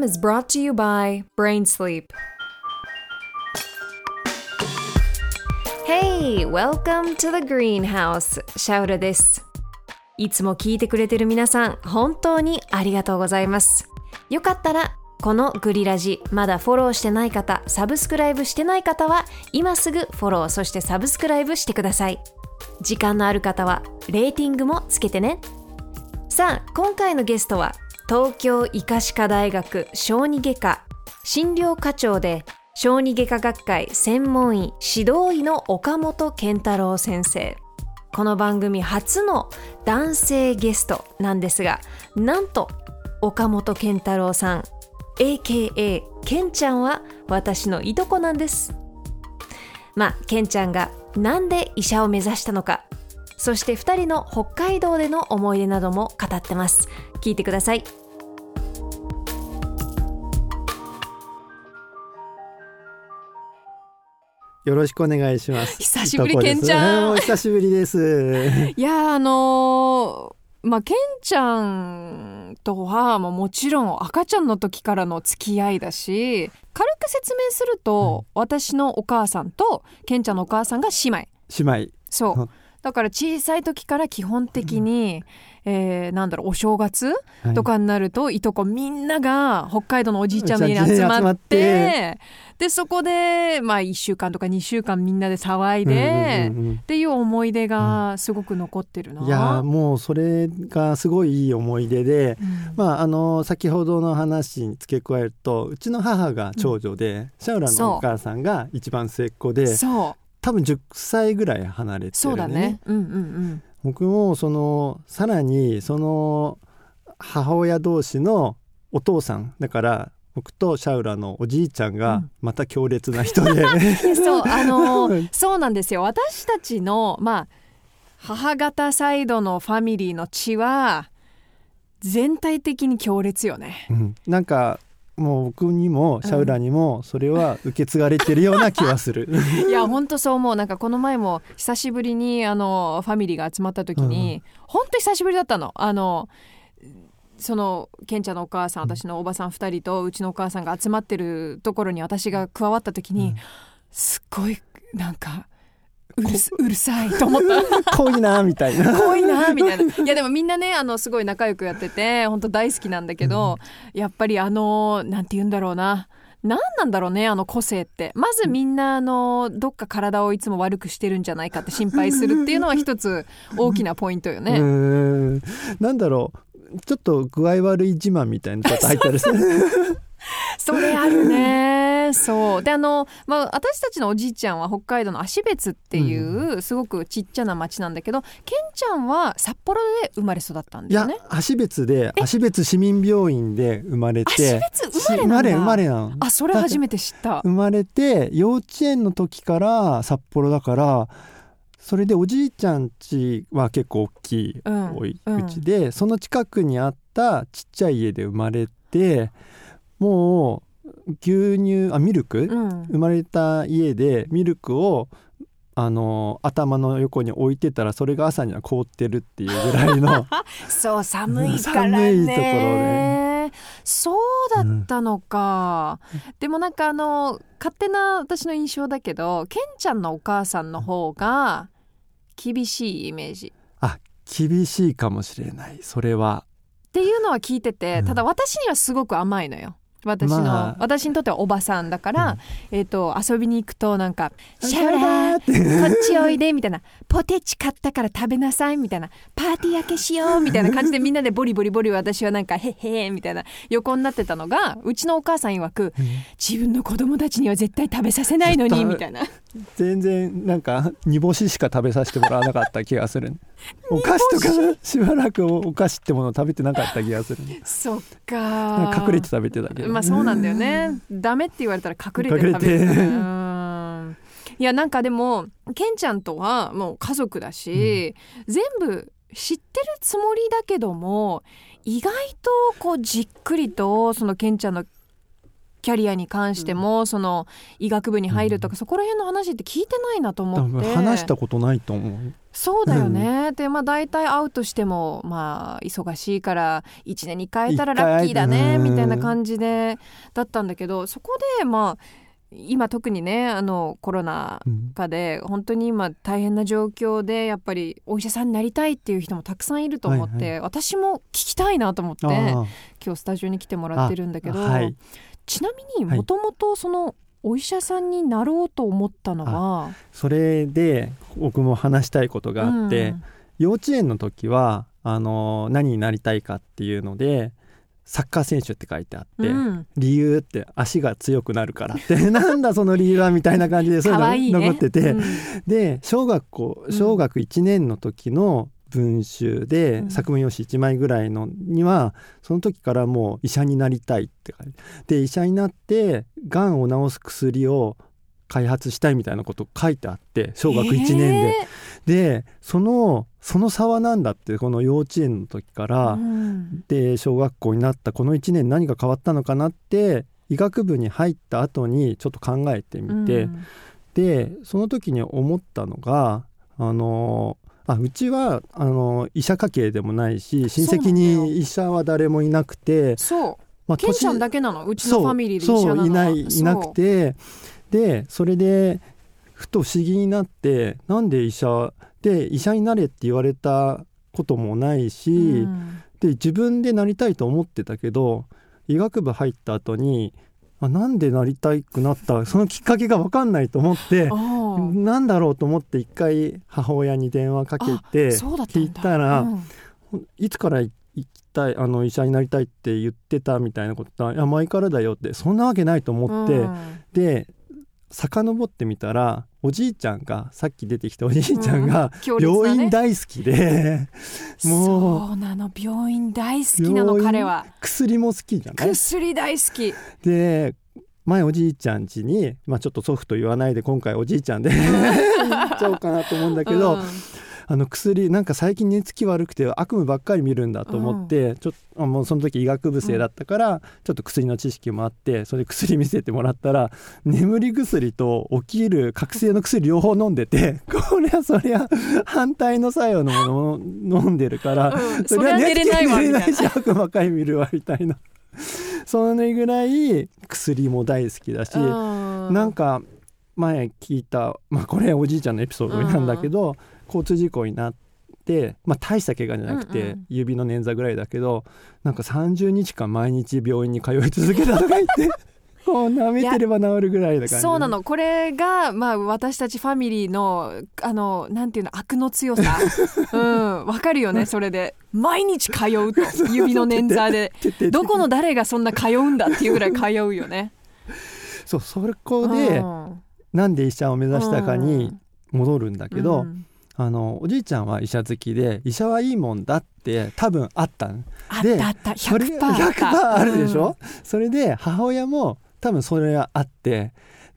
program is brought to you by Brain Sleep. Hey, welcome to the greenhouse. シャウラです。いつも聞いてくれてる皆さん、本当にありがとうございます。よかったら、このグリラジ、まだフォローしてない方、サブスクライブしてない方は、今すぐフォロー、そしてサブスクライブしてください。時間のある方は、レーティングもつけてね。さあ、今回のゲストは、東京医科歯科大学小児外科診療課長で、小児外科学会専門医指導医の岡本健太郎先生。この番組初の男性ゲストなんですが、なんと岡本健太郎さん、AKA ケンちゃんは私のいとこなんです。まあ、ケンちゃんがなんで医者を目指したのか、そして2人の北海道での思い出なども語ってます。聞いてください。よろしくお願いします。久しぶりいとこですケンちゃん久しぶりです。いやあのーまあケンちゃんとはもうもちろん赤ちゃんの時からの付き合いだし軽く説明すると、私のお母さんとケンちゃんのお母さんが姉妹姉妹。そうだから小さい時から基本的に、えーなんだろうお正月はい。とかになると、いとこみんなが北海道のおじいちゃんに集まってでそこでまあ1週間とか2週間みんなで騒いで、うんうんうんっていう思い出がすごく残ってるな。いやーもうそれがすごいいい思い出で、うん。まああの先ほどの話に付け加えるとうちの母が長女で、シャウラのお母さんが一番末っ子で多分10歳ぐらい離れてるそうだね。うんうん僕もそのさらにその母親同士のお父さんだから僕とシャウラのおじいちゃんがまた強烈な人で、うん。そうあのーそうなんですよ。私たちのまあ母方サイドのファミリーの血は全体的に強烈よね。うんなんかもう僕にもシャウラにもそれは受け継がれてるような気はする。いや本当そう思う。なんかこの前も久しぶりにあのファミリーが集まった時に、本当久しぶりだったの。あのそのケンちゃんのお母さん私のおばさん2人とうちのお母さんが集まってるところに私が加わった時に、うん。すっごいなんかうるすうるさいと思った。濃いなみたいな。濃いなみたいな。いやでもみんなねあのすごい仲良くやってて本当大好きなんだけど、やっぱりあのなんて言うんだろうな。何なんだろうねあの個性って。まずみんなあのどっか体をいつも悪くしてるんじゃないかって心配するっていうのは一つ大きなポイントようね。ーん。なんだろう。ちょっと具合悪い自慢みたいなちょっと入ったりする。それあるねそう。であの、まあ、私たちのおじいちゃんは北海道の芦別っていうすごくちっちゃな町なんだけど、ケンちゃんは札幌で生まれ育ったんだよね。芦別で芦別市民病院で生まれ芦て別生まれ生まれ生まれなのあそれ初めて知った。生。まれて幼稚園の時から札幌だからそれでおじいちゃん家は結構大きいうんおいうんうちで、その近くにあったちっちゃい家で生まれてもう牛乳あミルク、うん。生まれた家でミルクをあの頭の横に置いてたらそれが朝には凍ってるっていうぐらいの そう寒いからね。寒いところで。そうだったのか、でもなんかあの勝手な私の印象だけどケンちゃんのお母さんの方が厳しいイメージ。厳しいかもしれない。それは。っていうのは聞いてて、うん。ただ私にはすごく甘いのよ私の、まあ。私にとってはおばさんだから、うん。えっ、と遊びに行くとなんか「シャララーこっちおいで」みたいな「ポテチ買ったから食べなさい」みたいな「パーティー明けしよう」みたいな感じでみんなでボリボリボリ私はなんか「へっへーみたいな横になってたのがうちのお母さん曰く「自分の子供たちには絶対食べさせないのに」みたいな全然なんか煮干ししか食べさせてもらわなかった気がする お菓子とかしばらくお菓子ってものを食べてなかった気がするそっか。か隠れて食べてたけど、まあそうなんだよね。ダメって言われたら隠れて食べてうん。いやなんかでもケンちゃんとはもう家族だし、全部知ってるつもりだけども意外とこうじっくりとそのケンちゃんのキャリアに関しても、その医学部に入るとか、そこら辺の話って聞いてないなと思って。話したことないと思う。そうだよね、でまあ大体会うとしてもまあ忙しいから1年に1回会えたらラッキーだねみたいな感じでだったんだけどそこでまあ今特にねあのコロナ禍で本当に今大変な状況でやっぱりお医者さんになりたいっていう人もたくさんいると思って、はいはい、私も聞きたいなと思って今日スタジオに来てもらってるんだけど、はい、ちなみにもともとそのお医者さんになろうと思ったのは？それで僕も話したいことがあって、うん、幼稚園の時はあの何になりたいかっていうのでサッカー選手って書いてあって、うん、理由って足が強くなるからって なんだその理由はみたいな感じでそういうの残ってて、ねうん、で小学校小学1年の時の文集で、作文用紙1枚ぐらいのにはその時からもう医者になりたいって書いてで医者になってがんを治す薬を開発したいみたいなこと書いてあって小学1年で。でそのその差は何だってこの幼稚園の時から、うん、で小学校になったこの1年何が変わったのかなって医学部に入った後にちょっと考えてみて、うん、でその時に思ったのがあのあうちはあの医者家系でもないし親戚に医者は誰もいなくてそう、まあ、ケンちゃんだけなの？うちのファミリーで医者そういないいなくてでそれでふと不思議になってなんで医者で医者になれって言われたこともないし、うん、で自分でなりたいと思ってたけど医学部入った後にあなんでなりたくなったそのきっかけが分かんないと思ってなんだろうと思って一回母親に電話かけて聞いたら、うん、いつから行きたいあの医者になりたいって言ってたみたいなことはいや前からだよってそんなわけないと思って、うん、で遡ってみたらおじいちゃんがさっき出てきたおじいちゃんが病院大好きで、うん、もうそうなの。病院大好きなの彼は。薬も好きじゃない？薬大好き。で前おじいちゃん家に、まあ、ちょっと祖父と言わないで今回おじいちゃんで 行っちゃおうかなと思うんだけど、うんあの薬なんか最近寝つき悪くて悪夢ばっかり見るんだと思って、うん、ちょっともうその時医学部生だったから、うん、ちょっと薬の知識もあってそれ薬見せてもらったら眠り薬と起きる覚醒の薬両方飲んでて これはそりゃ反対の作用のものを飲んでるから、うん、それは寝れないわみたいな。悪夢ばっかり見るわみたいな。そのぐらい薬も大好きだし、なんか前聞いた、まあ、これおじいちゃんのエピソードなんだけど、交通事故になって、まあ、大した怪我じゃなくて、うんうん、指の捻挫ぐらいだけどなんか30日間毎日病院に通い続けたとか言って。こう舐めてれば治るぐらいだからそうなの。これが、まあ、私たちファミリーのあのなんていうの悪の強さ。うんわかるよねそれで。毎日通うと 指の捻挫で。どこの誰がそんな通うんだっていうぐらい通うよね。そうそこで、うん、なんで医者を目指したかに戻るんだけど、うんあのおじいちゃんは医者好きで医者はいいもんだって多分あったんであったそれ100%あるでしょ、うん、それで母親も多分それがあって。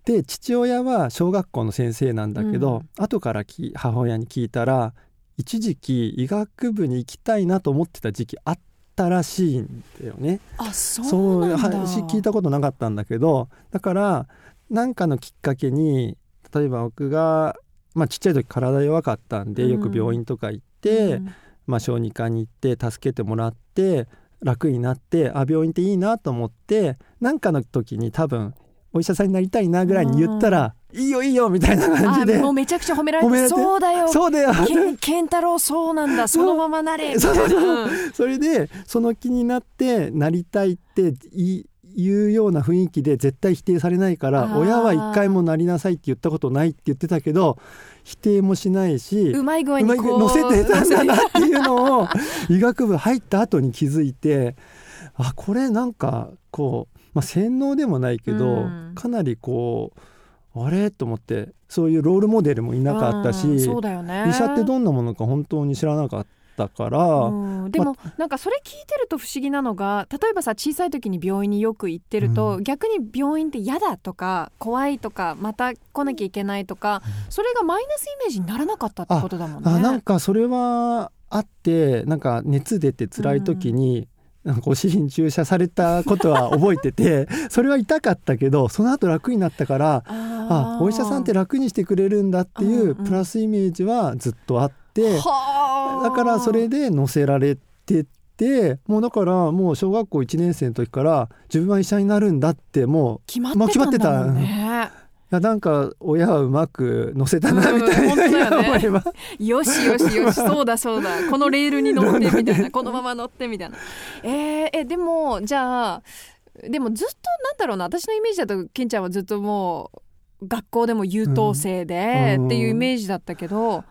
で父親は小学校の先生なんだけど、うん、後からき母親に聞いたら一時期医学部に行きたいなと思ってた時期あったらしいんだよね。あそうなん話聞いたことなかったんだけどだから何かのきっかけに例えば僕がまあ、ちっちゃい時体弱かったんでよく病院とか行って、うん、まあ、小児科に行って助けてもらって楽になってあ病院っていいなと思って何かの時に多分お医者さんになりたいなぐらいに言ったら、うん、いいよいいよみたいな感じでもうめちゃくちゃ褒められてそうだよ。そうだよ。健太郎そうなんだ。そのままなれそれでその気になってなりたいっていうような雰囲気で絶対否定されないから親は一回もなりなさいって言ったことないって言ってたけど否定もしないしうまい具合に乗せてたんだなっていうのを医学部入った後に気づいてあこれなんかこう、まあ、洗脳でもないけど、うん、かなりこうあれ？と思ってそういうロールモデルもいなかったし、うん、ね、医者ってどんなものか本当に知らなかった。ったから、うん、でも、ま、なんかそれ聞いてると不思議なのが例えばさ小さい時に病院によく行ってると、うん、逆に病院って嫌だとか怖いとかまた来なきゃいけないとか、それがマイナスイメージにならなかったってことだもんね。あなんかそれはあってなんか熱出て辛い時に、なんかお尻に注射されたことは覚えてて それは痛かったけどその後楽になったからあお医者さんって楽にしてくれるんだっていうプラスイメージはずっとあって、だからそれで乗せられててもうだからもう小学校1年生の時から自分は医者になるんだってもう決まってたね。やなんか親はうまく乗せたなみたいな、うんね、よしよしよしそうだそうだ。このレールに乗ってみたいな このまま乗ってみたいな。えー、えでもじゃあでもずっとなんだろうな。私のイメージだとケンちゃんはずっともう学校でも優等生でっていうイメージだったけど、うん、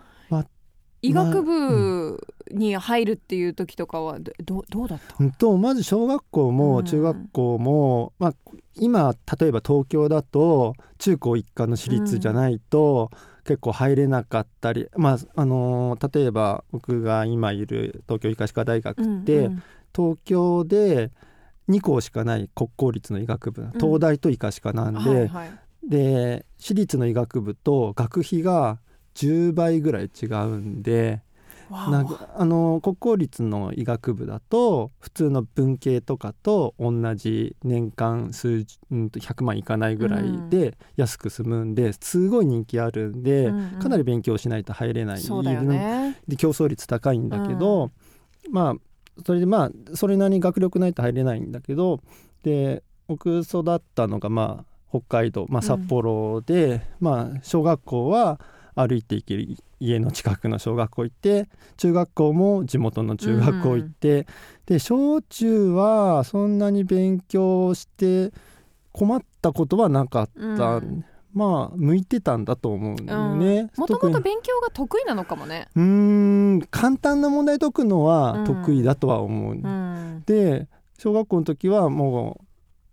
医学部に入るっていう時とかはどどうだった、うん、とまず小学校も中学校も、まあ、今例えば東京だと中高一貫の私立じゃないと、結構入れなかったり、まああのー、例えば僕が今いる東京医科歯科大学って、うんうん、東京で2校しかない国公立の医学部、東大と医科歯科なんで、はいはい、で私立の医学部と学費が10倍ぐらい違うんでなあの国公立の医学部だと普通の文系とかと同じ年間数うん100万いかないぐらいで安く済むんで、すごい人気あるんで、うんうん、かなり勉強しないと入れない、ね、で競争率高いんだけど、うん、まあそれでまあそれなりに学力ないと入れないんだけどで僕育ったのがまあ北海道、まあ、札幌で、うん、まあ小学校は歩いて行ける家の近くの小学校行って中学校も地元の中学校行って、うん、で小中はそんなに勉強して困ったことはなかった、うん、まあ向いてたんだと思うんだよね。もともと勉強が得意なのかもね。うん簡単な問題解くのは得意だとは思う。うん、で小学校の時はもう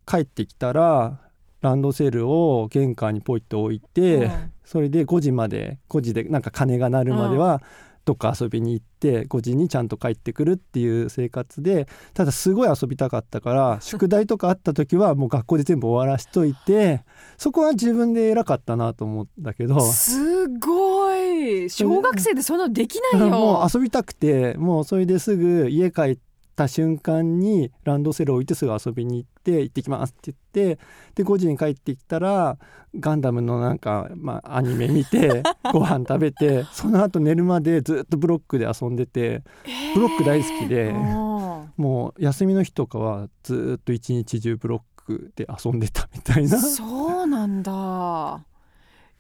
帰ってきたらランドセルを玄関にポイッと置いて、うん、それで5時まで5時でなんか鐘が鳴るまでは、どっか遊びに行って5時にちゃんと帰ってくるっていう生活でただすごい遊びたかったから 宿題とかあった時はもう学校で全部終わらしといてそこは自分で偉かったなと思ったけど。すごい。小学生でそんなできないよ。もう遊びたくてもうそれですぐ家帰った瞬間にランドセルを置いてすぐ遊びに行って行ってきますって言ってで5時に帰ってきたらガンダムのなんか、まあ、アニメ見て ご飯食べてその後寝るまでずっとブロックで遊んでてブロック大好きで、もう休みの日とかはずっと一日中ブロックで遊んでたみたいな。そうなんだ。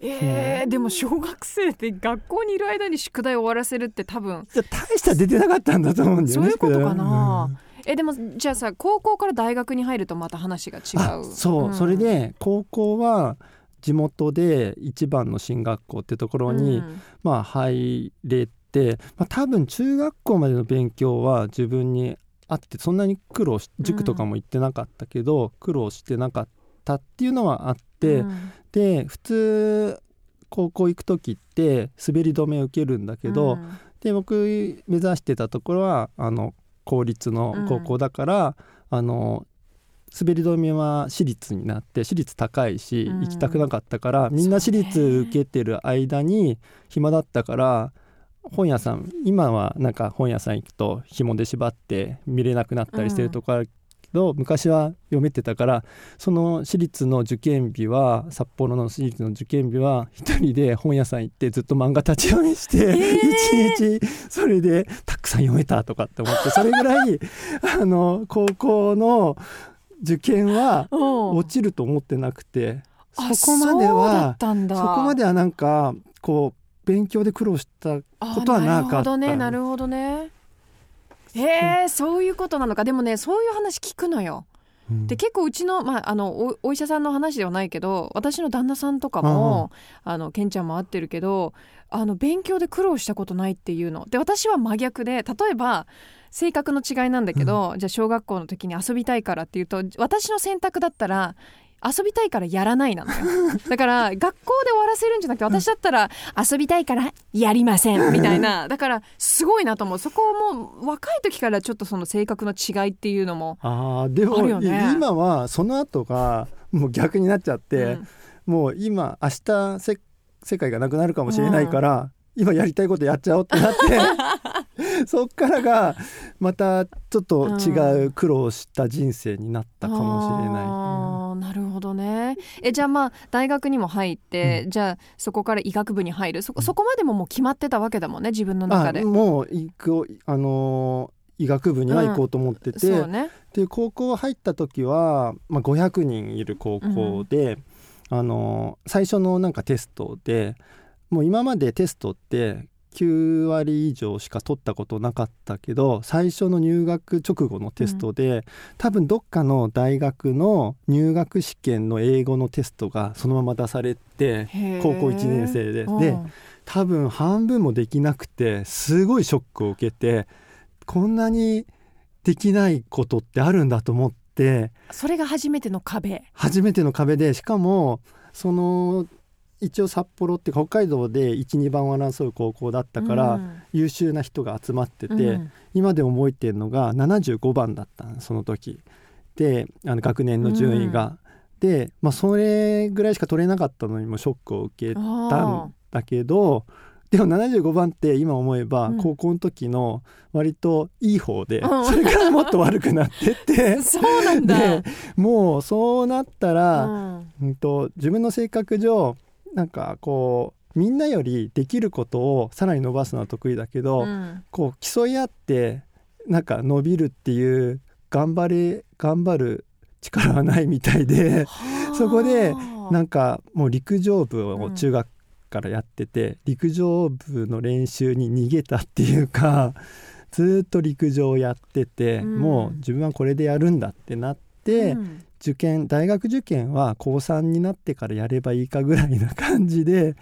えー、でも小学生って学校にいる間に宿題を終わらせるって多分じゃ大した出てなかったんだと思うんだよねそう。いうことかな、うん、えでもじゃあさ高校から大学に入るとまた話が違う。そう、うん、それで高校は地元で一番の進学校ってところに、うん、まあ入れて、まあ、多分中学校までの勉強は自分にあってそんなに苦労し塾とかも行ってなかったけど、苦労してなかったっていうのはあって、で普通高校行く時って滑り止めを受けるんだけど、うん、で僕目指してたところはあの公立の高校だから、うん、あの滑り止めは私立になって私立高いし、行きたくなかったからみんな私立受けてる間に暇だったから本屋さん今はなんか本屋さん行くと紐で縛って見れなくなったりしてるところど昔は読めてたからその私立の受験日は札幌の私立の受験日は一人で本屋さん行ってずっと漫画立ち読みして、一、日それでたくさん読めたとかって思ってそれぐらい あの高校の受験は落ちると思ってなくてそこまではそこまではなんかこう勉強で苦労したことはなかった。なるほどねなるほどねへえそういうことなのか。でもねそういう話聞くのよ。で結構うちの,、まあ、あのお医者さんの話ではないけど私の旦那さんとかもあのケンちゃんも会ってるけどあの勉強で苦労したことないっていうの。で私は真逆で例えば性格の違いなんだけど、うん、じゃあ小学校の時に遊びたいからっていうと私の選択だったら遊びたいからやらないなのよ。だから学校で終わらせるんじゃなくて私だったら遊びたいからやりません。みたいな。だからすごいなと思う。そこをもう若い時からちょっとその性格の違いっていうのもあでも今はその後がもう逆になっちゃって、うん、もう今明日世界がなくなるかもしれないから、うん、今やりたいことやっちゃおうってなって そっからがまたちょっと違う苦労した人生になったかもしれない。あなるほどね。えじゃあまあ大学にも入って、うん、じゃあそこから医学部に入る。そこそこまでももう決まってたわけだもんね自分の中で。もう行くあの医学部には行こうと思ってて、うん。ね、で高校入った時は、まあ、500人いる高校で、うん、あの最初のなんかテストでもう今までテストって9割以上しか取ったことなかったけど最初の入学直後のテストで、うん、多分どっかの大学の入学試験の英語のテストがそのまま出されて高校1年生で。で多分半分もできなくてすごいショックを受けてこんなにできないことってあるんだと思ってそれが初めての壁。初めての壁でしかもその一応札幌って北海道で12番を争う高校だったから、うん、優秀な人が集まってて、うん、今でも覚えてるのが75番だったその時。であの学年の順位が。うん、で、まあ、それぐらいしか取れなかったのにもショックを受けたんだけどでも75番って今思えば高校の時の割といい方で、それからもっと悪くなってって。そうなんだ。もうそうなったら、うんと自分の性格上なんかこうみんなよりできることをさらに伸ばすのは得意だけど、うん、こう競い合ってなんか伸びるっていう頑張れ頑張る力はないみたいでそこでなんかもう陸上部を中学からやってて、うん、陸上部の練習に逃げたっていうかずっと陸上をやってて、うん、もう自分はこれでやるんだってなって、受験大学受験は高3になってからやればいいかぐらいな感じで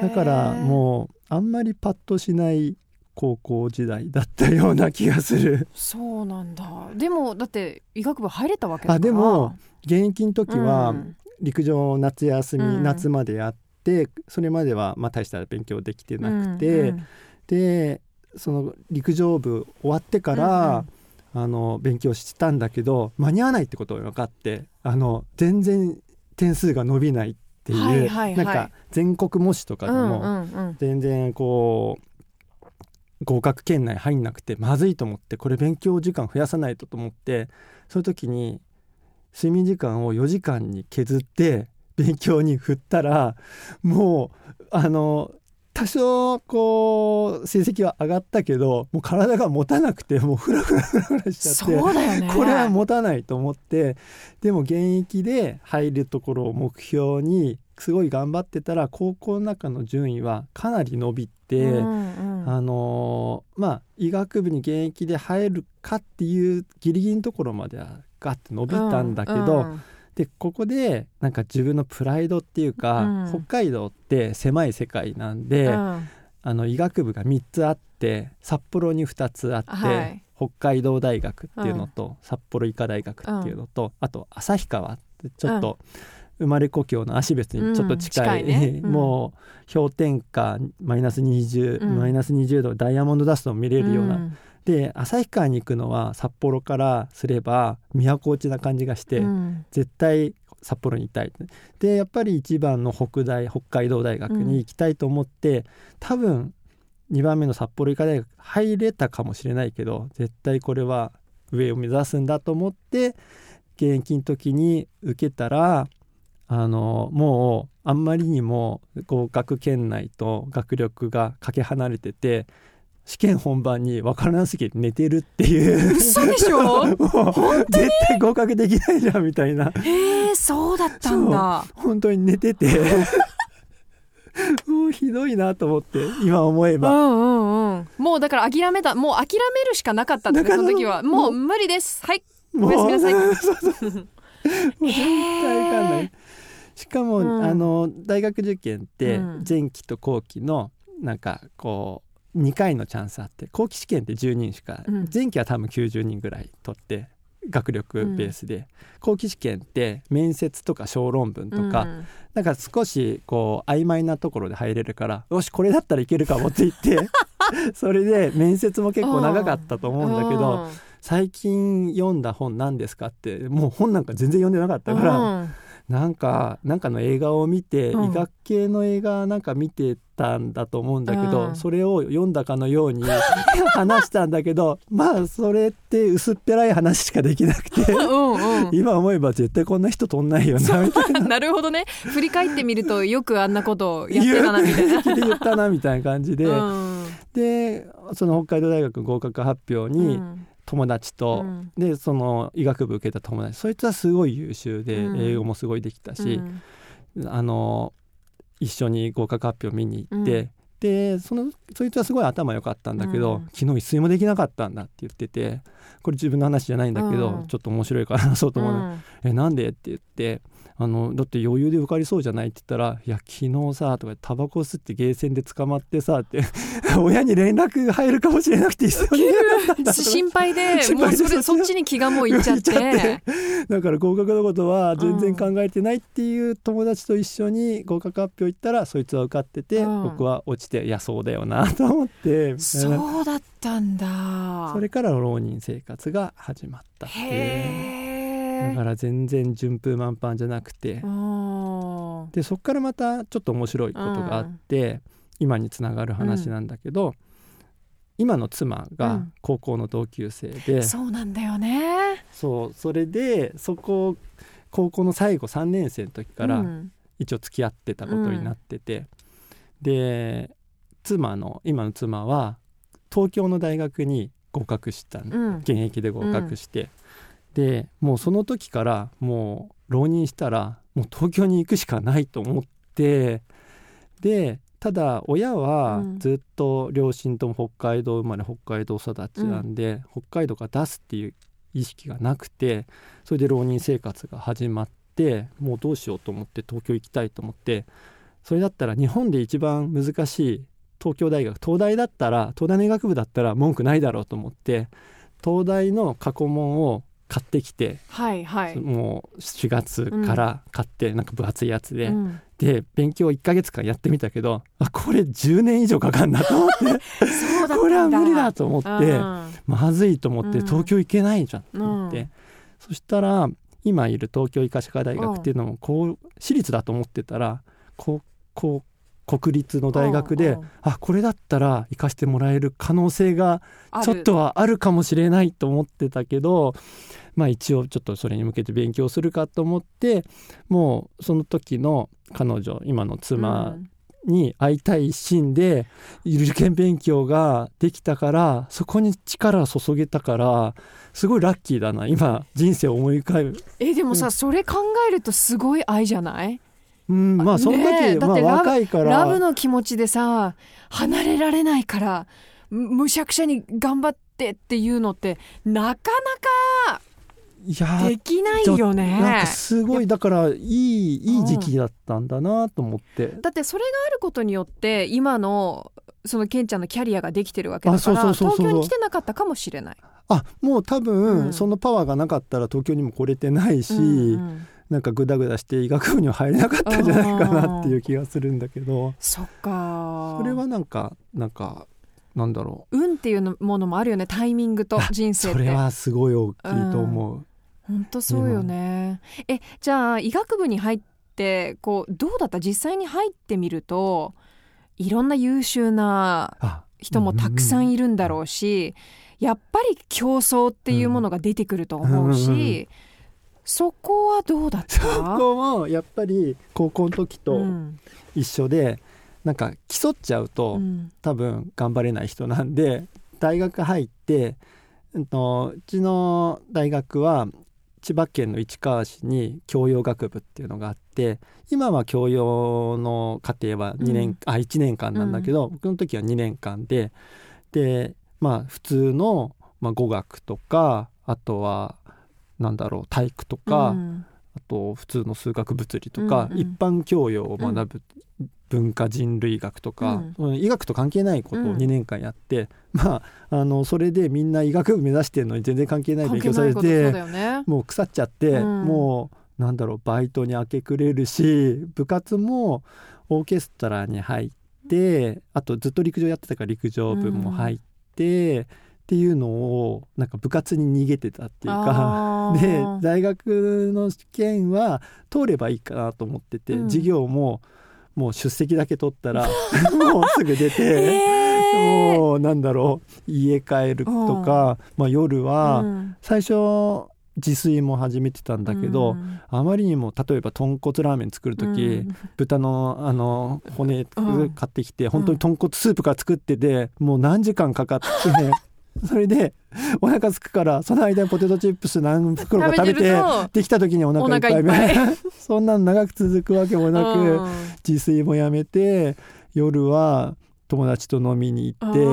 だからもうあんまりパッとしない高校時代だったような気がする。そうなんだ。でもだって医学部入れたわけだから。あでも現役の時は陸上夏休み、うん、夏までやってそれまではまあ大した勉強できてなくて、うんうん、でその陸上部終わってから、うんうんあの勉強したんだけど間に合わないってことが分かってあの全然点数が伸びないっていう、はいはいはい、なんか全国模試とかでも全然こう合格圏内入んなくてまずいと思ってこれ勉強時間増やさないとと思ってそういう時に睡眠時間を4時間に削って勉強に振ったらもうあの多少こう成績は上がったけどもう体が持たなくてもうフラフラフラフラしちゃって、ね、これは持たないと思ってでも現役で入るところを目標にすごい頑張ってたら高校の中の順位はかなり伸びて、うんうん、あのー、まあ医学部に現役で入るかっていうギリギリのところまではガッて伸びたんだけど。うんうんでここでなんか自分のプライドっていうか、うん、北海道って狭い世界なんで、うん、あの医学部が3つあって札幌に2つあって、はい、北海道大学っていうのと、うん、札幌医科大学っていうのと、あと旭川ってちょっと、生まれ故郷の芦別にちょっと近い,、ね、もう氷点下マイナス20、マイナス20度ダイヤモンドダストを見れるような。で旭川に行くのは札幌からすれば都落ちな感じがして、うん、絶対札幌にいたい。でやっぱり一番の北大北海道大学に行きたいと思って、うん、多分2番目の札幌医科大学入れたかもしれないけど絶対これは上を目指すんだと思って現役の時に受けたらあのもうあんまりにも合格圏内と学力がかけ離れてて試験本番に分からなすぎて寝てるっていう。嘘でしょ？もう絶対合格できないじゃんみたいな。へえそうだったんだ。本当に寝てて。もうひどいなと思って今思えば、うんうんうん、もうだから諦めたもう諦めるしかなかったんだその時は。もう無理です。はい。おやすみなさい。もう絶対かんない。しかも、うん、あの大学受験って前期と後期のなんかこう2回のチャンスあって後期試験って10人しか、うん、前期は多分90人ぐらい取って学力ベースで、うん、後期試験って面接とか小論文とか、うん、なんか少しこう曖昧なところで入れるからよしこれだったらいけるかもって言って それで面接も結構長かったと思うんだけど最近読んだ本何ですかってもう本なんか全然読んでなかったからなんかなんかの映画を見て、うん。医学系の映画なんか見てたんだと思うんだけど、うん。それを読んだかのように 話したんだけどまあそれって薄っぺらい話しかできなくて うんうん。今思えば絶対こんな人とんないよなみたいな。なるほどね。振り返ってみるとよくあんなことをやってたなみたいな。言ったなみたいな感じで、うん。でその北海道大学合格発表にうん友達と、うん。でその医学部受けた友達。そいつはすごい優秀で、うん。英語もすごいできたし、あの一緒に合格発表見に行って、うん。でそのそいつはすごい頭良かったんだけど、うん。昨日一睡もできなかったんだって言っててこれ自分の話じゃないんだけど、うん。ちょっと面白いから話そうと思うの、うん。えなんで？って言ってあのだって余裕で受かりそうじゃないって言ったら「いや昨日さ」とか「タバコ吸ってゲーセンで捕まってさ」って 親に連絡が入るかもしれなくて急いで なかったんだとか。心配でもうそれそっちに気がもういっちゃって。て。だから合格のことは全然考えてないっていう友達と一緒に合格発表行ったらそいつは受かってて、うん。僕は落ちていやそうだよなと思って。そうだったんだ。それから浪人生活が始まったっていう。だから全然順風満帆じゃなくて。うんでそこからまたちょっと面白いことがあって、今につながる話なんだけど、今の妻がうん。高校の同級生で、そうなんだよね。そうそれでそこ高校の最後3年生の時からうん。一応付き合ってたことになってて、で妻の今の妻は東京の大学に合格した現役で合格して、でもうその時からもう浪人したらもう東京に行くしかないと思ってでただ親はうん。ずっと両親とも北海道生まれ北海道育ちなんで、北海道から出すっていう意識がなくてそれで浪人生活が始まってもうどうしようと思って東京行きたいと思ってそれだったら日本で一番難しい東京大学東大だったら東大の医学部だったら文句ないだろうと思って東大の過去問を買ってきて、はいはい。もう4月から買って、なんか分厚いやつで、うん。で勉強1ヶ月間やってみたけどあこれ10年以上かかんなと思って。これは無理だと思ってうん。まずいと思ってうん。東京行けないじゃんと思って、うん。そしたら今いる東京医科歯科大学っていうのもこう私立だと思ってたらこうこう国立の大学で、うんうん。あこれだったら行かしてもらえる可能性がちょっとはあるかもしれないと思ってたけどまあ一応ちょっとそれに向けて勉強するかと思ってもうその時の彼女今の妻うん。に会いたい一心で受験勉強ができたからそこに力を注げたからすごいラッキーだな今人生を思い浮かべる。えでもさ、それ考えるとすごい愛じゃない？うんまあその時、まあ若いから。ラブの気持ちでさ離れられないからむむしゃくしゃに頑張ってっていうのってなかいやなかできないよね。なんかすごいだからいいいい時期だったんだなと思って、だってそれがあることによって今のそのケンちゃんのキャリアができてるわけだからあそうそうそうそう。東京に来てなかったかもしれない。あもう多分、うん。そのパワーがなかったら東京にも来れてないし、うんうんなんかグダグダして医学部には入れなかったんじゃないかなっていう気がするんだけど。そっか。それはなんかなんかなんだろう。運っていうのものもあるよねタイミングと人生って。それはすごい大きいと思う。本当そうよね。えじゃあ医学部に入ってこうどうだった？実際に入ってみるといろんな優秀なあ人もたくさんいいるんだろうし、やっぱり競争っていうものが出てくると思うし、うんうんうんそこはどうだった？そこもやっぱり高校の時とうん。一緒で、なんか競っちゃうと、うん。多分頑張れない人なんで大学入って、うんと、うちの大学は千葉県の市川市に教養学部っていうのがあって今は教養の課程は2年、うん。あ1年間なんだけど、僕の時は2年間ででまあ普通の、まあ、語学とかあとはなんだろう体育とか、うん。あと普通の数学物理とか、うんうん。一般教養を学ぶ、文化人類学とか、うん。医学と関係ないことをうん。2年間やって、まああのそれでみんな医学部目指してるのに全然関係ない勉強されてね。もう腐っちゃって、うん。もうなんだろうバイトに明け暮れるし部活もオーケストラに入ってあとずっと陸上やってたから陸上部も入って、っていうのをなんか部活に逃げてたっていうか で大学の試験は通ればいいかなと思ってて、うん、授業ももう出席だけ取ったら もうすぐ出て、えー、もうなんだろう家帰るとか、まあ、夜は最初自炊も始めてたんだけど、うん、あまりにも例えば豚骨ラーメン作る時、うん、豚のあの骨買ってきて、うん、本当に豚骨スープから作っててもう何時間かかって、それでお腹すくからその間にポテトチップス何袋か食べてできた時にお腹いっぱい。い そんなの長く続くわけもなく自炊もやめて夜は友達と飲みに行って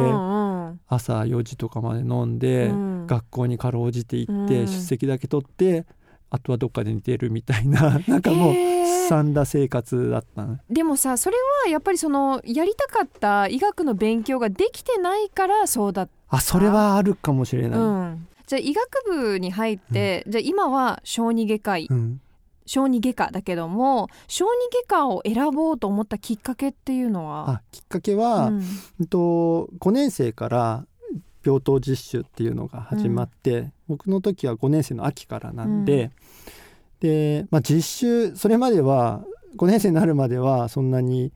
朝4時とかまで飲んで、学校にかろうじて行って出席だけ取ってあとはどっかで寝てるみたいな なんかもうすさんだ生活だったでもさそれはやっぱりそのやりたかった医学の勉強ができてないからそうだった。あそれはあるかもしれない、うん、じゃあ医学部に入って、うん、じゃあ今は小児外科医、うん、小児外科だけども小児外科を選ぼうと思ったきっかけっていうのは？あきっかけは、うん、と5年生から病棟実習っていうのが始まって、うん、僕の時は5年生の秋からなんで、うん、で、まあ、実習それまでは5年生になるまではそんなに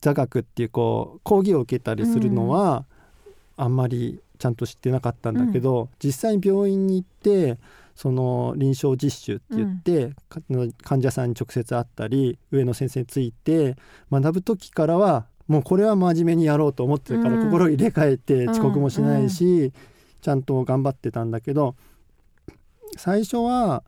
座学っていうこう講義を受けたりするのはあんまりちゃんと知ってなかったんだけど、うん、実際に病院に行ってその臨床実習って言って、うん、患者さんに直接会ったり上の先生について学ぶ時からはもうこれは真面目にやろうと思ってるから、心入れ替えて遅刻もしないし、ちゃんと頑張ってたんだけど最初は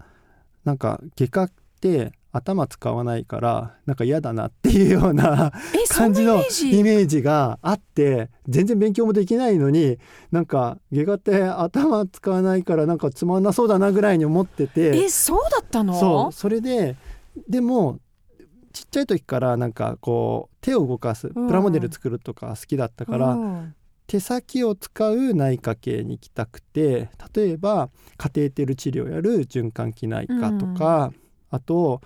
なんか外科って頭使わないからなんか嫌だなっていうような感じのイメージがあって全然勉強もできないのになんか外科って頭使わないからなんかつまんなそうだなぐらいに思ってて。えそうだったの？そうそれででもちっちゃい時からなんかこう手を動かすプラモデル作るとか好きだったから、うん、手先を使う内科系に行きたくて例えばカテーテル治療やる循環器内科とか、うん、あと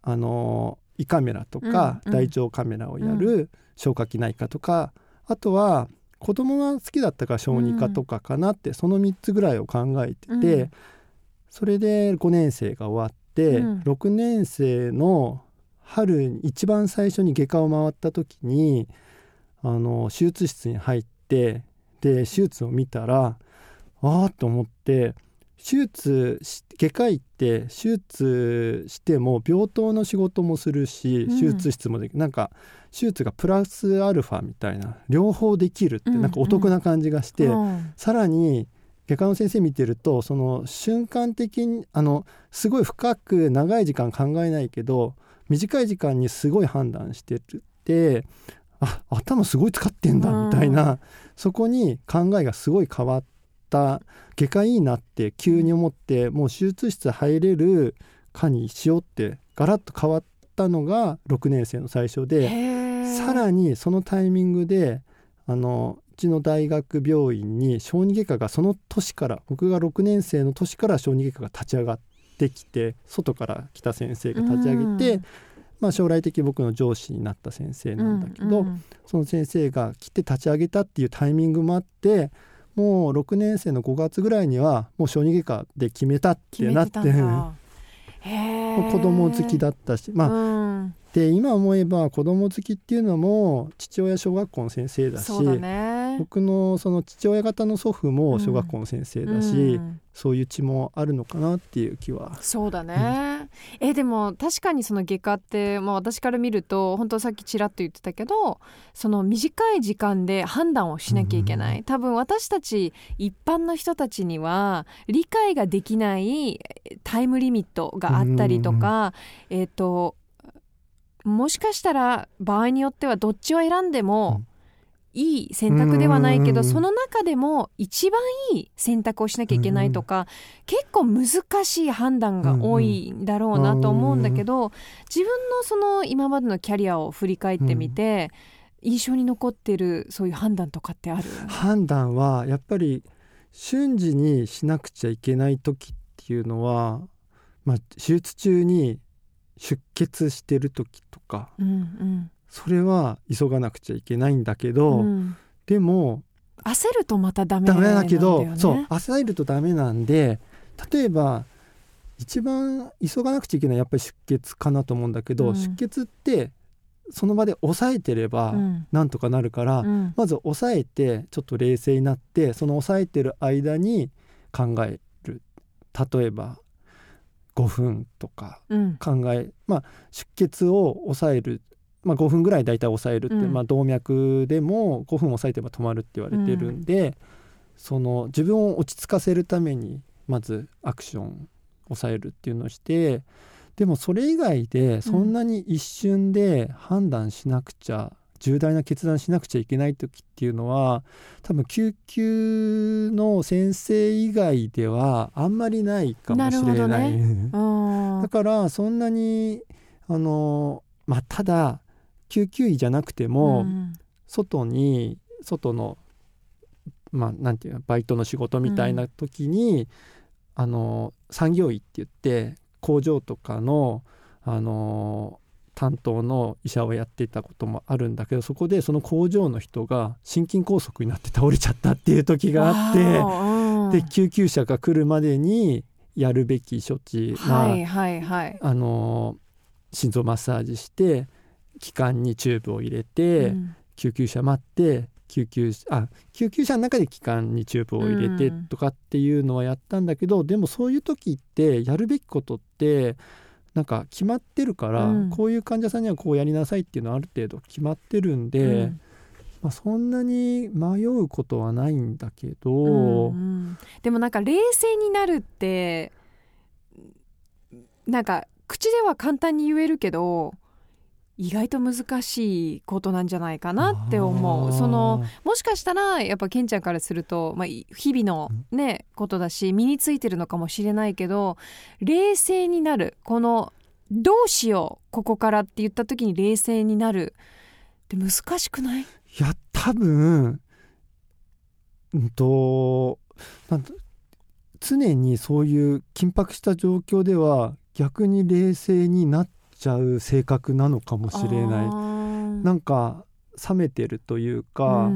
あの胃カメラとか、大腸カメラをやる消化器内科とか、あとは子供が好きだったから小児科とかかなって、その3つぐらいを考えてて、それで5年生が終わって、うん、6年生の春に一番最初に外科を回った時にあの手術室に入ってで手術を見たらああと思って手術外科医って手術しても病棟の仕事もするし、手術室もできなんか手術がプラスアルファみたいな両方できるってなんかお得な感じがして、うん。うん、さらに外科の先生見てるとその瞬間的にあのすごい深く長い時間考えないけど短い時間にすごい判断してるってあ頭すごい使ってんだみたいな、うん、そこに考えがすごい変わった外科いいなって急に思ってもう手術室入れる科にしようってガラッと変わったのが6年生の最初でさらにそのタイミングであのうちの大学病院に小児外科がその年から僕が6年生の年から小児外科が立ち上がってきて外から来た先生が立ち上げて、まあ、将来的に僕の上司になった先生なんだけど、うんうん、その先生が来て立ち上げたっていうタイミングもあってもう6年生の5月ぐらいにはもう小児外科で決めたってなって。子供好きだったしまあ、うん、で今思えば子供好きっていうのも父親小学校の先生だし、ね、僕のその父親方の祖父も小学校の先生だし、うん、そういう血もあるのかなっていう気は。そうだね、うん、えでも確かにその外科って、まあ、私から見ると本当さっきちらっと言ってたけどその短い時間で判断をしなきゃいけない、うん、多分私たち一般の人たちには理解ができないタイムリミットがあったりとか、えっ、ー、ともしかしたら場合によってはどっちを選んでもいい選択ではないけどその中でも一番いい選択をしなきゃいけないとか結構難しい判断が多いんだろうなと思うんだけど自分のその今までのキャリアを振り返ってみて印象に残ってるそういう判断とかってある？判断はやっぱり瞬時にしなくちゃいけない時っていうのは、まあ、手術中に出血してる時とか、うんうん、それは急がなくちゃいけないんだけど、うん、でも焦るとまたダメだよ、ね、だけどそう焦るとダメなんで例えば一番急がなくちゃいけないやっぱり出血かなと思うんだけど、うん、出血ってその場で抑えてればなんとかなるから、うん、まず抑えてちょっと冷静になってその抑えてる間に考える。例えば5分とか考え、うん、まあ出血を抑える、まあ、5分ぐらい大体抑えるって、うん、まあ、動脈でも5分抑えてば止まるって言われてるんで、その自分を落ち着かせるためにまずアクション抑えるっていうのをしてでもそれ以外でそんなに一瞬で判断しなくちゃ、うん、重大な決断しなくちゃいけない時っていうのは多分救急の先生以外ではあんまりないかもしれない。ね、だからそんなにあのまあただ救急医じゃなくても、うん、外に外のまあなんていうバイトの仕事みたいな時に、あの産業医って言って工場とかのあの担当の医者をやっていたこともあるんだけどそこでその工場の人が心筋梗塞になって倒れちゃったっていう時があってで救急車が来るまでにやるべき処置、はいはいはい、あの心臓マッサージして気管にチューブを入れて、うん、救急車待って救急あ救急車の中で気管にチューブを入れてとかっていうのはやったんだけど、うん、でもそういう時ってやるべきことってなんか決まってるから、うん、こういう患者さんにはこうやりなさいっていうのはある程度決まってるんで、うん、まあ、そんなに迷うことはないんだけど、うんうん、でもなんか冷静になるってなんか口では簡単に言えるけど意外と難しいことなんじゃないかなって思う。そのもしかしたらやっぱケンちゃんからすると、まあ、日々のねことだし身についてるのかもしれないけど冷静になる。このどうしようここからって言った時に冷静になる。って難しくない？いや多分うんとなん常にそういう緊迫した状況では逆に冷静になってちゃう性格なのかもしれない。なんか冷めてるというか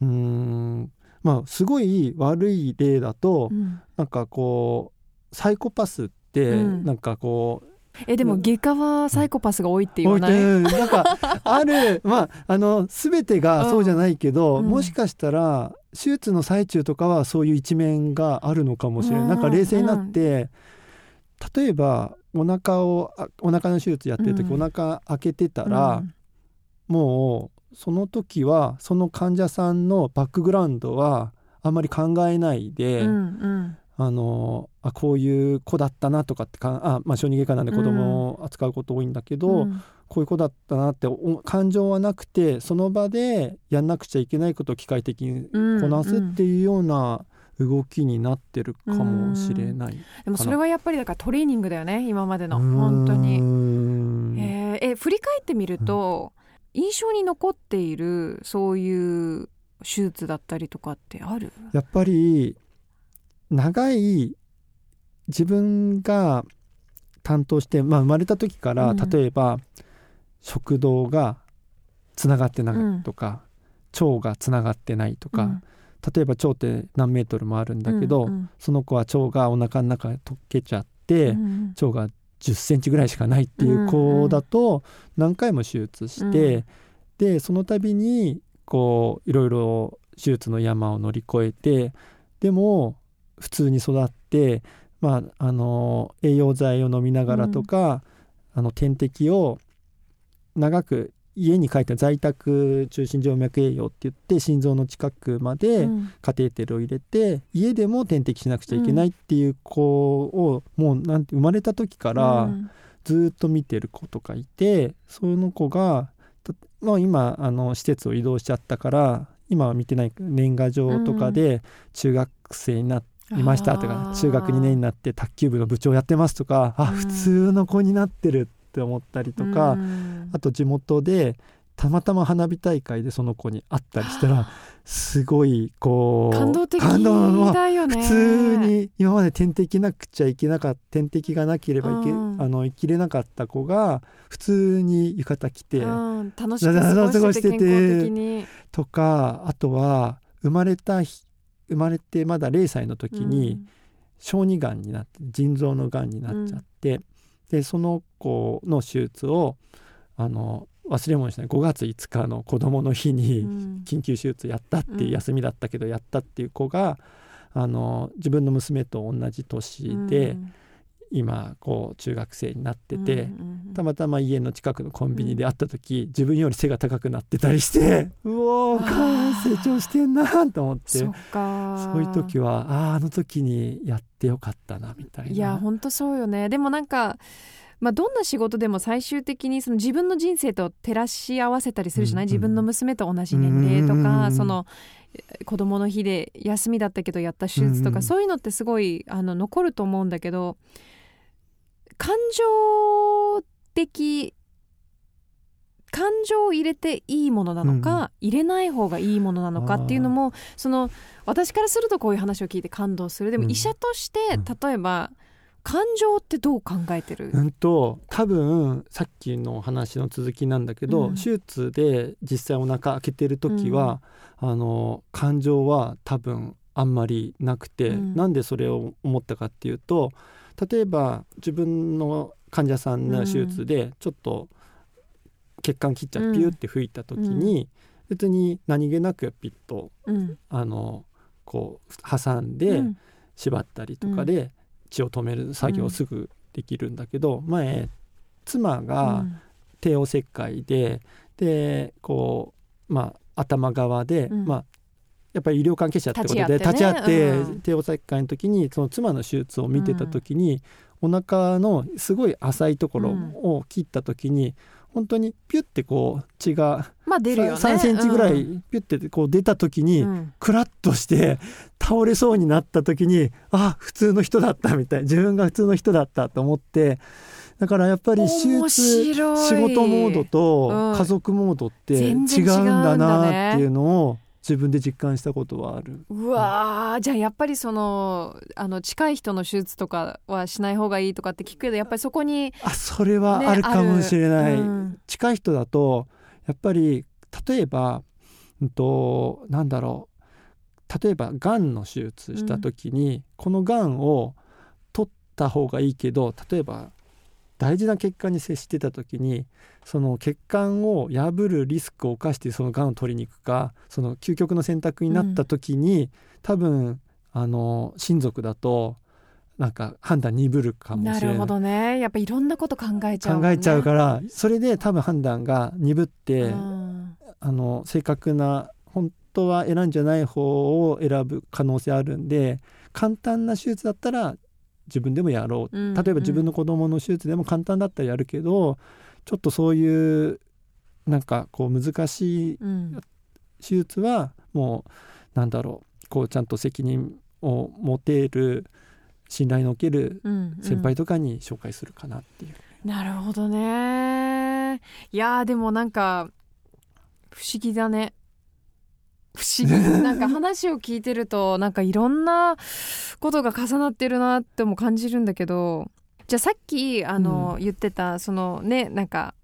うん。まあすごい悪い例だと、うん、なんかこうサイコパスって、うん、なんかこうえでも外科はサイコパスが多いって言わない、うん、なんかあるまああの全てがそうじゃないけど、うん、もしかしたら手術の最中とかはそういう一面があるのかもしれない、うん、なんか冷静になって、例えばお腹をお腹の手術やってる時、うん、お腹開けてたら、うん、もうその時はその患者さんのバックグラウンドはあんまり考えないで、うんうん、あのあこういう子だったなとかってかあ、まあ、小児外科なんで子供を扱うこと多いんだけど、うん、こういう子だったなって感情はなくてその場でやんなくちゃいけないことを機械的にこなすっていうような、うんうん動きになってるかもしれないでもそれはやっぱりだからトレーニングだよね今までの。本当に、えー、え振り返ってみると、うん、印象に残っているそういう手術だったりとかってある？やっぱり長い自分が担当して、まあ、生まれた時から、うん、例えば食道がつながってないとか、うん、腸がつながってないとか、うん例えば腸って何メートルもあるんだけど、うんうん、その子は腸がお腹の中で溶けちゃって、うん、腸が10センチぐらいしかないっていう子だと何回も手術して、うん、でその度にこういろいろ手術の山を乗り越えてでも普通に育って、まあ、あの栄養剤を飲みながらとか、うん、あの点滴を長く家に帰って在宅中心静脈栄養って言って心臓の近くまでカテーテルを入れて、うん、家でも点滴しなくちゃいけないっていう子を、もうなんて生まれた時からずっと見てる子とかいて、その子が、まあ、今あの施設を移動しちゃったから今は見てない年賀状とかで中学生になって。いましたとか中学2年になって卓球部の部長やってますとかあ普通の子になってるって思ったりとか、うん、あと地元でたまたま花火大会でその子に会ったりしたらすごいこう感動的だよね。普通に今まで点滴なくちゃいけなかった点滴がなければいけ、うん、あの生きれなかった子が普通に浴衣着て、うん、楽しく過ごしててとかあとは生まれた生まれてまだ0歳の時に小児がんになって腎臓のがんになっちゃって、うん、でその子の手術をあの忘れもしない5月5日の子どもの日に緊急手術やったっていう、休みだったけどやったっていう子があの自分の娘と同じ年で。うん今こう中学生になってて、うんうん、たまたま家の近くのコンビニで会った時、うん、自分より背が高くなってたりしてうおー成長してんなと思って。そういう時はあああの時にやってよかったなみたいな。いや本当そうよね。でもなんかまあ、どんな仕事でも最終的にその自分の人生と照らし合わせたりするじゃない、うんうん、自分の娘と同じ年齢とか、その子供の日で休みだったけどやった手術とか、そういうのってすごいあの残ると思うんだけど感情的感情を入れていいものなのか、うん、入れない方がいいものなのかっていうのもその私からするとこういう話を聞いて感動する。でも医者として、うん、例えば感情ってどう考えてる、うんと多分さっきの話の続きなんだけど、うん、手術で実際お腹開けてる時は、あの感情は多分あんまりなくて、うん、なんでそれを思ったかっていうと例えば自分の患者さんの手術でちょっと血管切っちゃってピュって吹いた時に、別に何気なくピッと、あのこう挟んで縛ったりとかで血を止める作業すぐできるんだけど、前妻が帝王切開ででこうまあ頭側で、まあやっぱり医療関係者ってことで立ち会って,、帝王切開の時にその妻の手術を見てた時に、お腹のすごい浅いところを切った時に、本当にピュッてこう血が、まあ出るよね、3センチぐらいピュッてこう出た時に、クラッとして倒れそうになった時にあ普通の人だったみたい自分が普通の人だったと思ってだからやっぱり手術仕事モードと家族モードって違うんだなっていうのを自分で実感したことはある。うわ、うん、じゃあやっぱりそのあの近い人の手術とかはしない方がいいとかって聞くけどやっぱりそこに、あそれはあるかもしれない、うん、近い人だとやっぱり例えば、うんと、なんだろう。例えばがんの手術した時に、このがんを取った方がいいけど例えば大事な血管に接してた時にその血管を破るリスクを冒してそのがんを取りに行くかその究極の選択になった時に、うん、多分あの親族だとなんか判断鈍るかもしれない。なるほどね。やっぱいろんなこと考えちゃう、ね、考えちゃうからそれで多分判断が鈍って、うん、あの正確な本当は選んじゃない方を選ぶ可能性あるんで簡単な手術だったら自分でもやろう、うんうん、例えば自分の子供の手術でも簡単だったらやるけどちょっとそういうなんかこう難しい手術はもうなんだろうこうちゃんと責任を持てる信頼のおける先輩とかに紹介するかなっていう。うんうん、なるほどね。いやでもなんか不思議だね不思議。なんか話を聞いてるとなんかいろんなことが重なってるなっても感じるんだけどじゃあさっきあの、うん、言ってたそのねなんか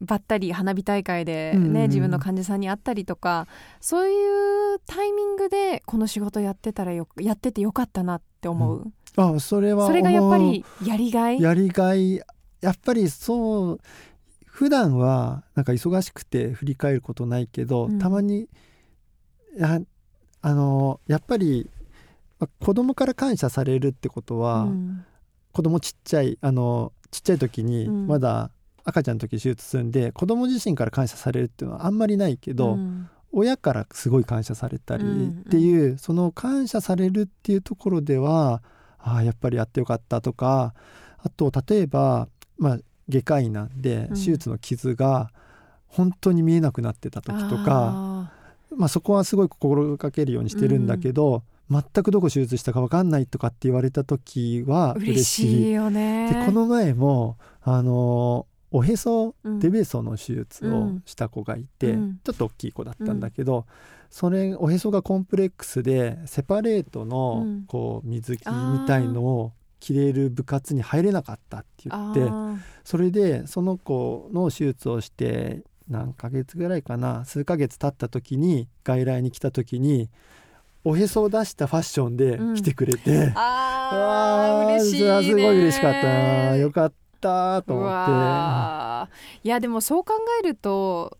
ばったり花火大会でね、自分の患者さんに会ったりとかそういうタイミングでこの仕事やってたらよやっててよかったなって思う、うん、あそれはそれがやっぱりやりがい？やりがい。やっぱりそう普段はなんか忙しくて振り返ることないけど、うん、たまにやあのやっぱり子供から感謝されるってことは、うん、子供ちっちゃいあのちっちゃい時にまだ赤ちゃんの時手術するんで、うん、子供自身から感謝されるっていうのはあんまりないけど、うん、親からすごい感謝されたりっていう、うん。うん、その感謝されるっていうところではああやっぱりやってよかったとかあと例えば、まあ、外科医なんで手術の傷が本当に見えなくなってた時とか。まあ、そこはすごい心がけるようにしてるんだけど、うん、全くどこ手術したか分かんないとかって言われた時は嬉しい。よね。でこの前もあのおへそ、デベソの手術をした子がいて、うん、ちょっと大きい子だったんだけど、うん、それおへそがコンプレックスでセパレートのこう水着みたいのを着れる部活に入れなかったって言ってそれでその子の手術をして何ヶ月ぐらいかな数ヶ月経った時に外来に来た時におへそを出したファッションで来てくれて、うん、ああ嬉しい、ね、すごい嬉しかったよかったと思って。いやでもそう考えると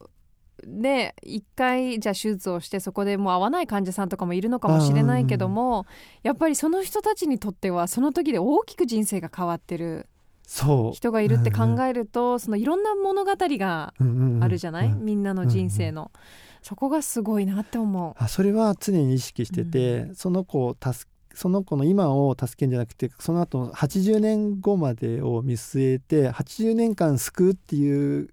で一回じゃあ手術をしてそこでもう会わない患者さんとかもいるのかもしれないけどもやっぱりその人たちにとってはその時で大きく人生が変わってる人がいるって考えると、そのいろんな物語があるじゃない、みんなの人生の。そこがすごいなって思う。あそれは常に意識してて、うん、その子を助その子の今を助けるんじゃなくてその後80年後までを見据えて80年間救うっていう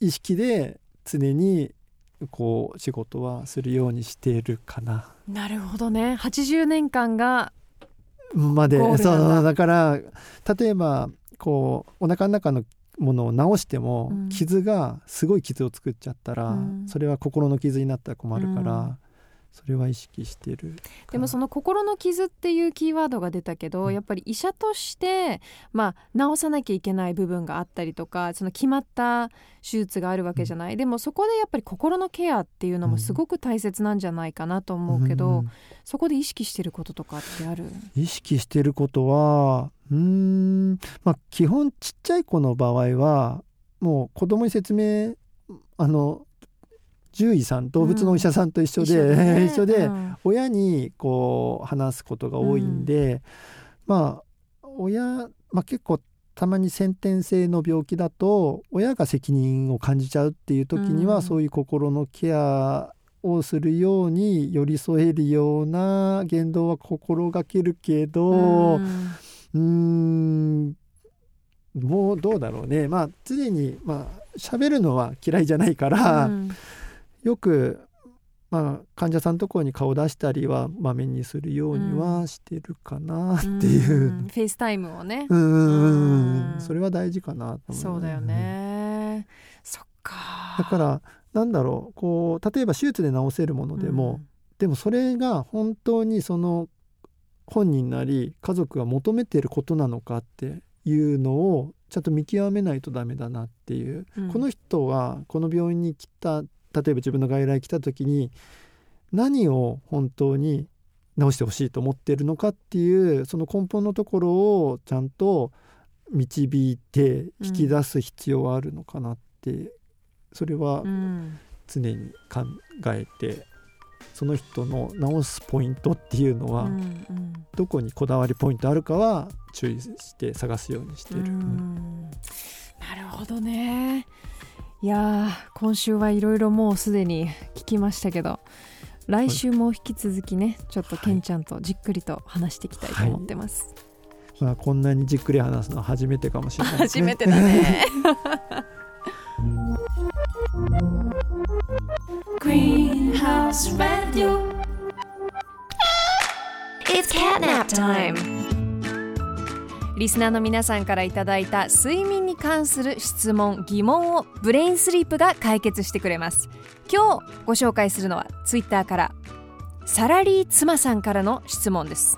意識で常にこう仕事はするようにしているかな。なるほどね。80年間がまで。そうだから例えばこうお腹の中のものを治しても、傷がすごい傷を作っちゃったら、それは心の傷になったら困るから、それは意識してるでもその心の傷っていうキーワードが出たけど、うん、やっぱり医者としてまあ治さなきゃいけない部分があったりとかその決まった手術があるわけじゃない、うん、でもそこでやっぱり心のケアっていうのもすごく大切なんじゃないかなと思うけど、うん、そこで意識してることとかってある？意識してることはうんまあ基本ちっちゃい子の場合はもう子供に説明あの獣医さん動物のお医者さんと一緒で、うん、一緒で、ね、親にこう話すことが多いんで、うん、まあ親、まあ、結構たまに先天性の病気だと親が責任を感じちゃうっていう時には、うん、そういう心のケアをするように寄り添えるような言動は心がけるけど、うんもうどうだろうね。まあ常にまあ喋るのは嫌いじゃないから、うん、よくまあ、患者さんのところに顔出したりはまめにするようにはしてるかなっていう、うん、 face time をね。うんそれは大事かなと思う、そうだよね。そっか。だからなんだろう。こう例えば手術で治せるものでも、うん、でもそれが本当にその本人なり家族が求めてることなのかっていうのをちゃんと見極めないとダメだなっていう、うん、この人はこの病院に来た例えば自分の外来来た時に何を本当に直してほしいと思ってるのかっていうその根本のところをちゃんと導いて引き出す必要はあるのかなって、うん、それは常に考えてその人の直すポイントっていうのは、うんうん、どこにこだわりポイントあるかは注意して探すようにしてる。なるほどねいや今週はいろいろもうすでに聞きましたけど来週も引き続きね、ちょっとケンちゃんとじっくりと話していきたいと思ってます。はい、まあ、こんなにじっくり話すのは初めてかもしれない、ね、初めてだね。Greenhouse Radio. It's catnap time. リスナーの皆さんからいただいた睡眠に関する質問疑問をブレインスリープが解決してくれます。今日ご紹介するのはツイッターからサラリー妻さんからの質問です。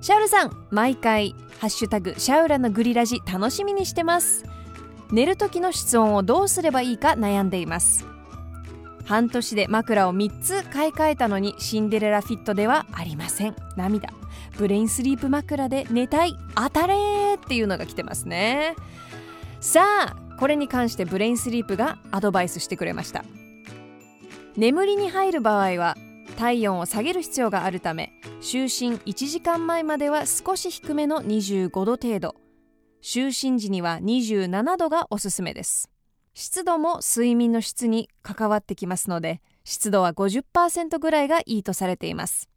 シャウルさん毎回ハッシュタグシャウラのグリラジ楽しみにしてます。寝る時の室温をどうすればいいか悩んでいます。半年で枕を3つ買い替えたのにシンデレラフィットではありません。涙。ブレインスリープ枕で寝たい。当たれっていうのが来てますね。さあこれに関してブレインスリープがアドバイスしてくれました。眠りに入る場合は体温を下げる必要があるため就寝1時間前までは少し低めの25度程度。就寝時には27度がおすすめです。湿度も睡眠の質に関わってきますので湿度は50%ぐらいがいいとされています。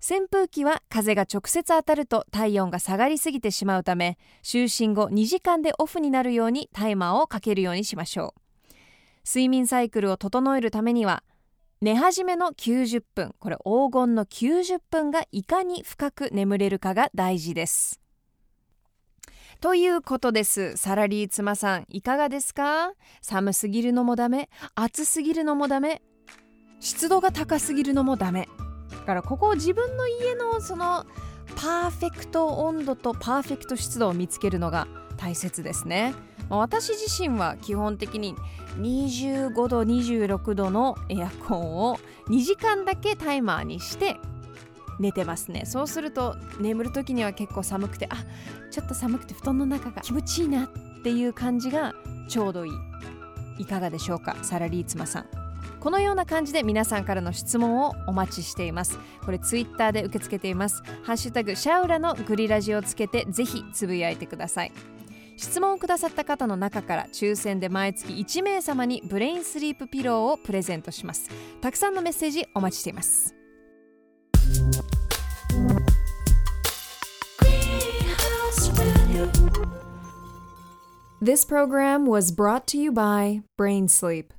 扇風機は風が直接当たると体温が下がりすぎてしまうため就寝後2時間でオフになるようにタイマーをかけるようにしましょう。睡眠サイクルを整えるためには寝始めの90分これ黄金の90分がいかに深く眠れるかが大事です。ということです。サラリー妻さんいかがですか？寒すぎるのもダメ暑すぎるのもダメ湿度が高すぎるのもダメ。からここを自分の家のそのパーフェクト温度とパーフェクト湿度を見つけるのが大切ですね。まあ、私自身は基本的に25度26度のエアコンを2時間だけタイマーにして寝てますね。そうすると眠る時には結構寒くてあちょっと寒くて布団の中が気持ちいいなっていう感じがちょうどいい。いかがでしょうかサラリーツマさん。このような感じで皆さんからの質問をお待ちしています。これツイッターで受け付けています。ハッシュタグシャウラのグリラジをつけてぜひつぶやいてください。質問をくださった方の中から抽選で毎月1名様にブレインスリープピローをプレゼントします。たくさんのメッセージお待ちしています。This program was brought to you by Brain Sleep.